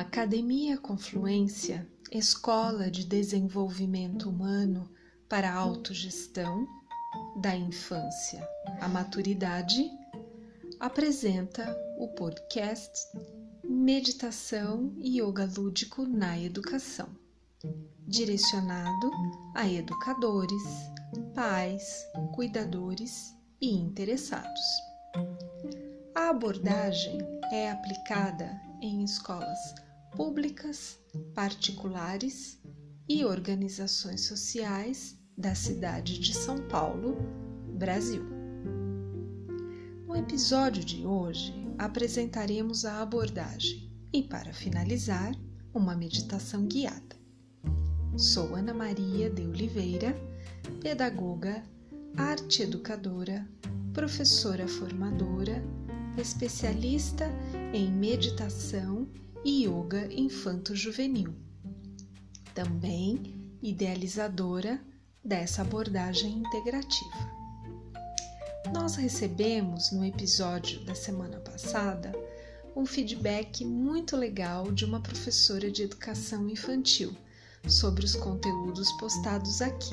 A Academia Confluência, Escola de Desenvolvimento Humano para a Autogestão, da Infância à Maturidade, apresenta o podcast Meditação e Yoga Lúdico na Educação, direcionado a educadores, pais, cuidadores e interessados. A abordagem é aplicada em escolas públicas, particulares e organizações sociais da cidade de São Paulo, Brasil. No episódio de hoje apresentaremos a abordagem e, para finalizar, uma meditação guiada. Sou Ana Maria de Oliveira, pedagoga, arte educadora, professora formadora, especialista em meditação e yoga infanto-juvenil. Também idealizadora dessa abordagem integrativa. Nós recebemos no episódio da semana passada um feedback muito legal de uma professora de educação infantil sobre os conteúdos postados aqui.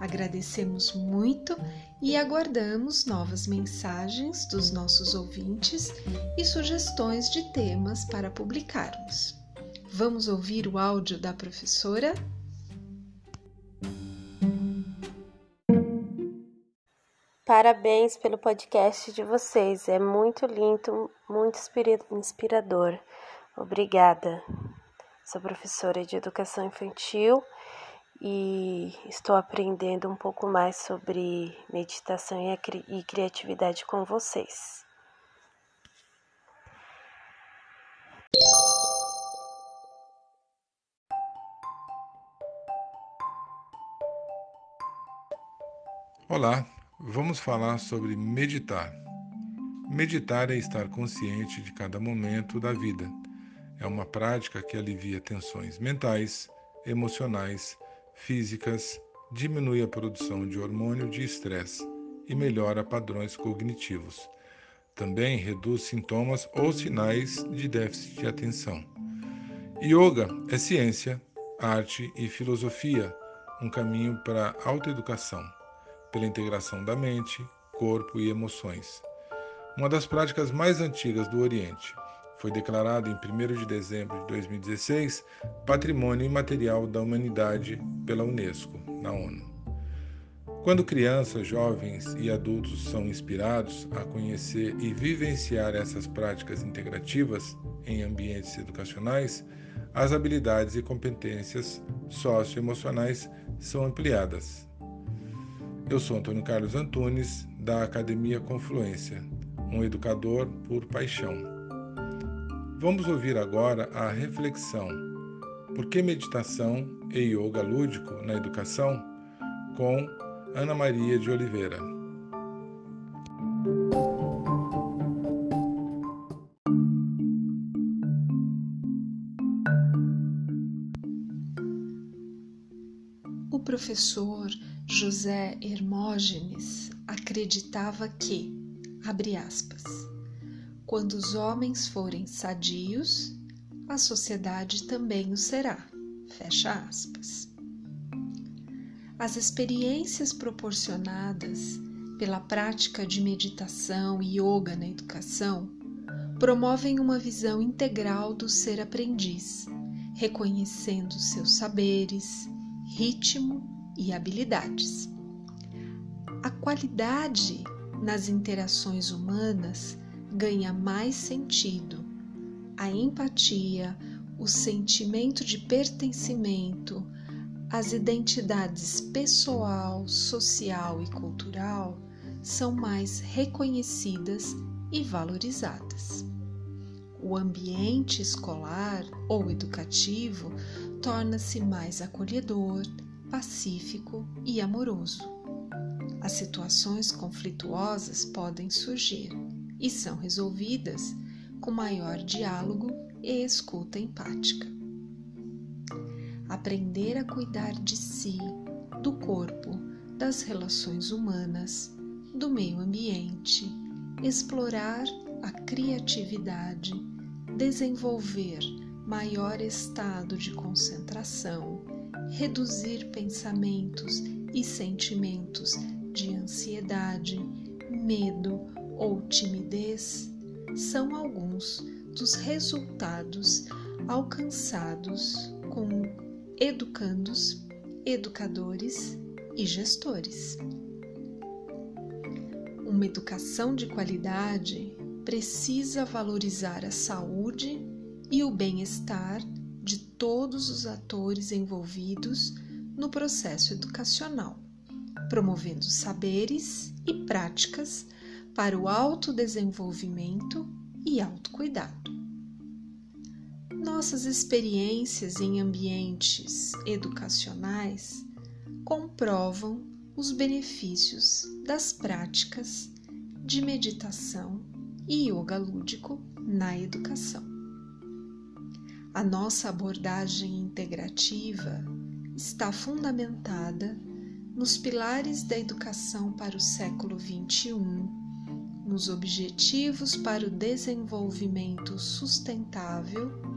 Agradecemos muito e aguardamos novas mensagens dos nossos ouvintes e sugestões de temas para publicarmos. Vamos ouvir o áudio da professora? Parabéns pelo podcast de vocês, é muito lindo, muito inspirador. Obrigada. Sou professora de educação infantil e estou aprendendo um pouco mais sobre meditação e criatividade com vocês. Olá, vamos falar sobre meditar. Meditar é estar consciente de cada momento da vida. É uma prática que alivia tensões mentais, emocionais, físicas, diminui a produção de hormônio de estresse e melhora padrões cognitivos. Também reduz sintomas ou sinais de déficit de atenção. Yoga é ciência, arte e filosofia, um caminho para a autoeducação pela integração da mente, corpo e emoções. Uma das práticas mais antigas do Oriente. Foi declarado em 1 de dezembro de 2016 Patrimônio Imaterial da Humanidade pela Unesco, na ONU. Quando crianças, jovens e adultos são inspirados a conhecer e vivenciar essas práticas integrativas em ambientes educacionais, as habilidades e competências socioemocionais são ampliadas, eu sou Antônio Carlos Antunes, da Academia Confluência, um educador por paixão. Vamos ouvir agora a reflexão Por que meditação e yoga lúdico na educação? com Ana Maria de Oliveira. O professor José Hermógenes acreditava que, abre aspas, quando os homens forem sadios, a sociedade também o será, fecha aspas. As experiências proporcionadas pela prática de meditação e yoga na educação promovem uma visão integral do ser aprendiz, reconhecendo seus saberes, ritmo e habilidades. A qualidade nas interações humanas ganha mais sentido. A empatia, o sentimento de pertencimento, as identidades pessoal, social e cultural são mais reconhecidas e valorizadas. O ambiente escolar ou educativo torna-se mais acolhedor, pacífico e amoroso. As situações conflituosas podem surgir e são resolvidas com maior diálogo e escuta empática. Aprender a cuidar de si, do corpo, das relações humanas, do meio ambiente, explorar a criatividade, desenvolver maior estado de concentração, reduzir pensamentos e sentimentos de ansiedade, medo ou timidez são alguns dos resultados alcançados com educandos, educadores e gestores. Uma educação de qualidade precisa valorizar a saúde e o bem-estar de todos os atores envolvidos no processo educacional, promovendo saberes e práticas para o autodesenvolvimento e autocuidado. Nossas experiências em ambientes educacionais comprovam os benefícios das práticas de meditação e yoga lúdico na educação. A nossa abordagem integrativa está fundamentada nos pilares da educação para o século XXI, nos Objetivos para o Desenvolvimento Sustentável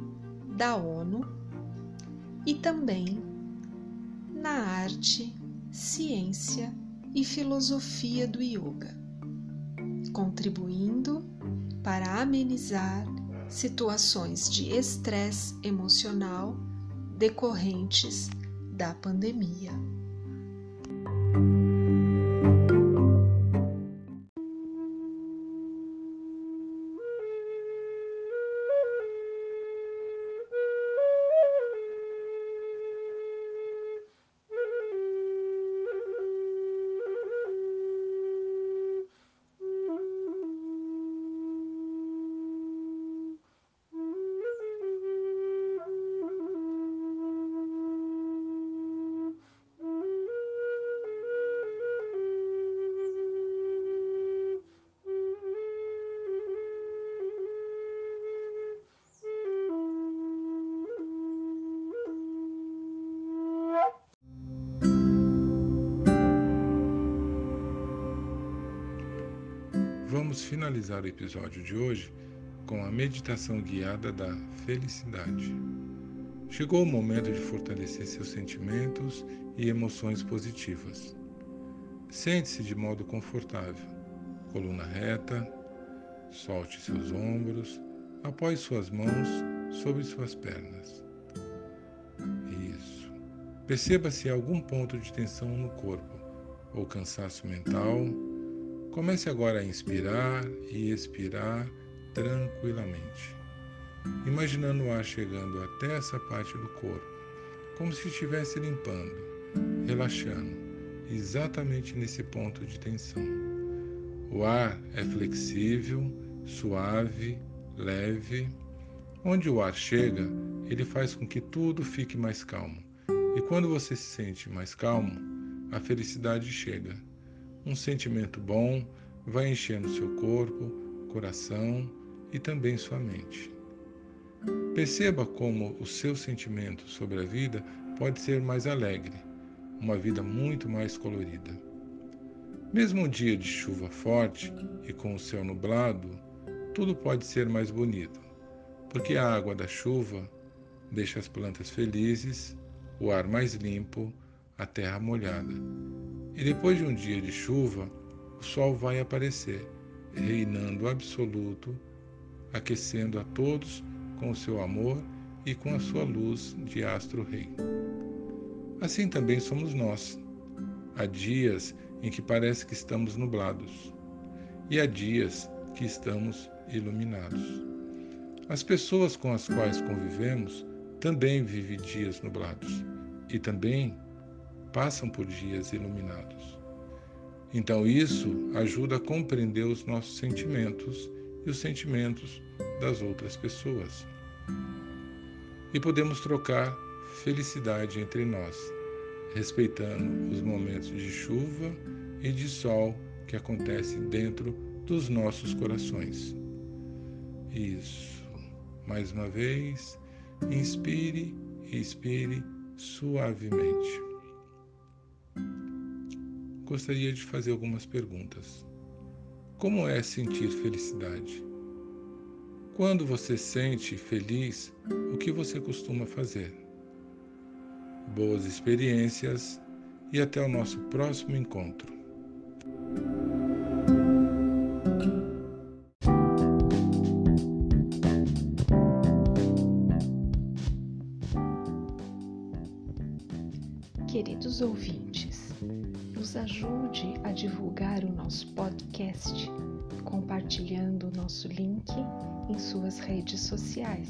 da ONU e também na arte, ciência e filosofia do yoga, contribuindo para amenizar situações de estresse emocional decorrentes da pandemia. Vamos finalizar o episódio de hoje com a meditação guiada da felicidade. Chegou o momento de fortalecer seus sentimentos e emoções positivas. Sente-se de modo confortável, coluna reta, solte seus ombros, apoie suas mãos sobre suas pernas. Isso. Perceba se há algum ponto de tensão no corpo ou cansaço mental Comece agora a inspirar e expirar tranquilamente, imaginando o ar chegando até essa parte do corpo, como se estivesse limpando, relaxando, exatamente nesse ponto de tensão. O ar é flexível, suave, leve. Onde o ar chega, ele faz com que tudo fique mais calmo. E quando você se sente mais calmo, a felicidade chega um sentimento bom vai enchendo seu corpo, coração e também sua mente. Perceba como o seu sentimento sobre a vida pode ser mais alegre, uma vida muito mais colorida. Mesmo um dia de chuva forte e com o céu nublado, tudo pode ser mais bonito, porque a água da chuva deixa as plantas felizes, o ar mais limpo, a terra molhada e depois de um dia de chuva, o sol vai aparecer, reinando absoluto, aquecendo a todos com o seu amor e com a sua luz de astro-rei. Assim também somos nós. Há dias em que parece que estamos nublados, e há dias que estamos iluminados. As pessoas com as quais convivemos também vivem dias nublados e também passam por dias iluminados. Então, isso ajuda a compreender os nossos sentimentos e os sentimentos das outras pessoas. E podemos trocar felicidade entre nós, respeitando os momentos de chuva e de sol que acontecem dentro dos nossos corações. Isso. Mais uma vez, inspire e expire suavemente gostaria de fazer algumas perguntas. Como é sentir felicidade? Quando você sente feliz, o que você costuma fazer? Boas experiências e até o nosso próximo encontro. Queridos ouvintes, ajude a divulgar o nosso podcast compartilhando o nosso link em suas redes sociais.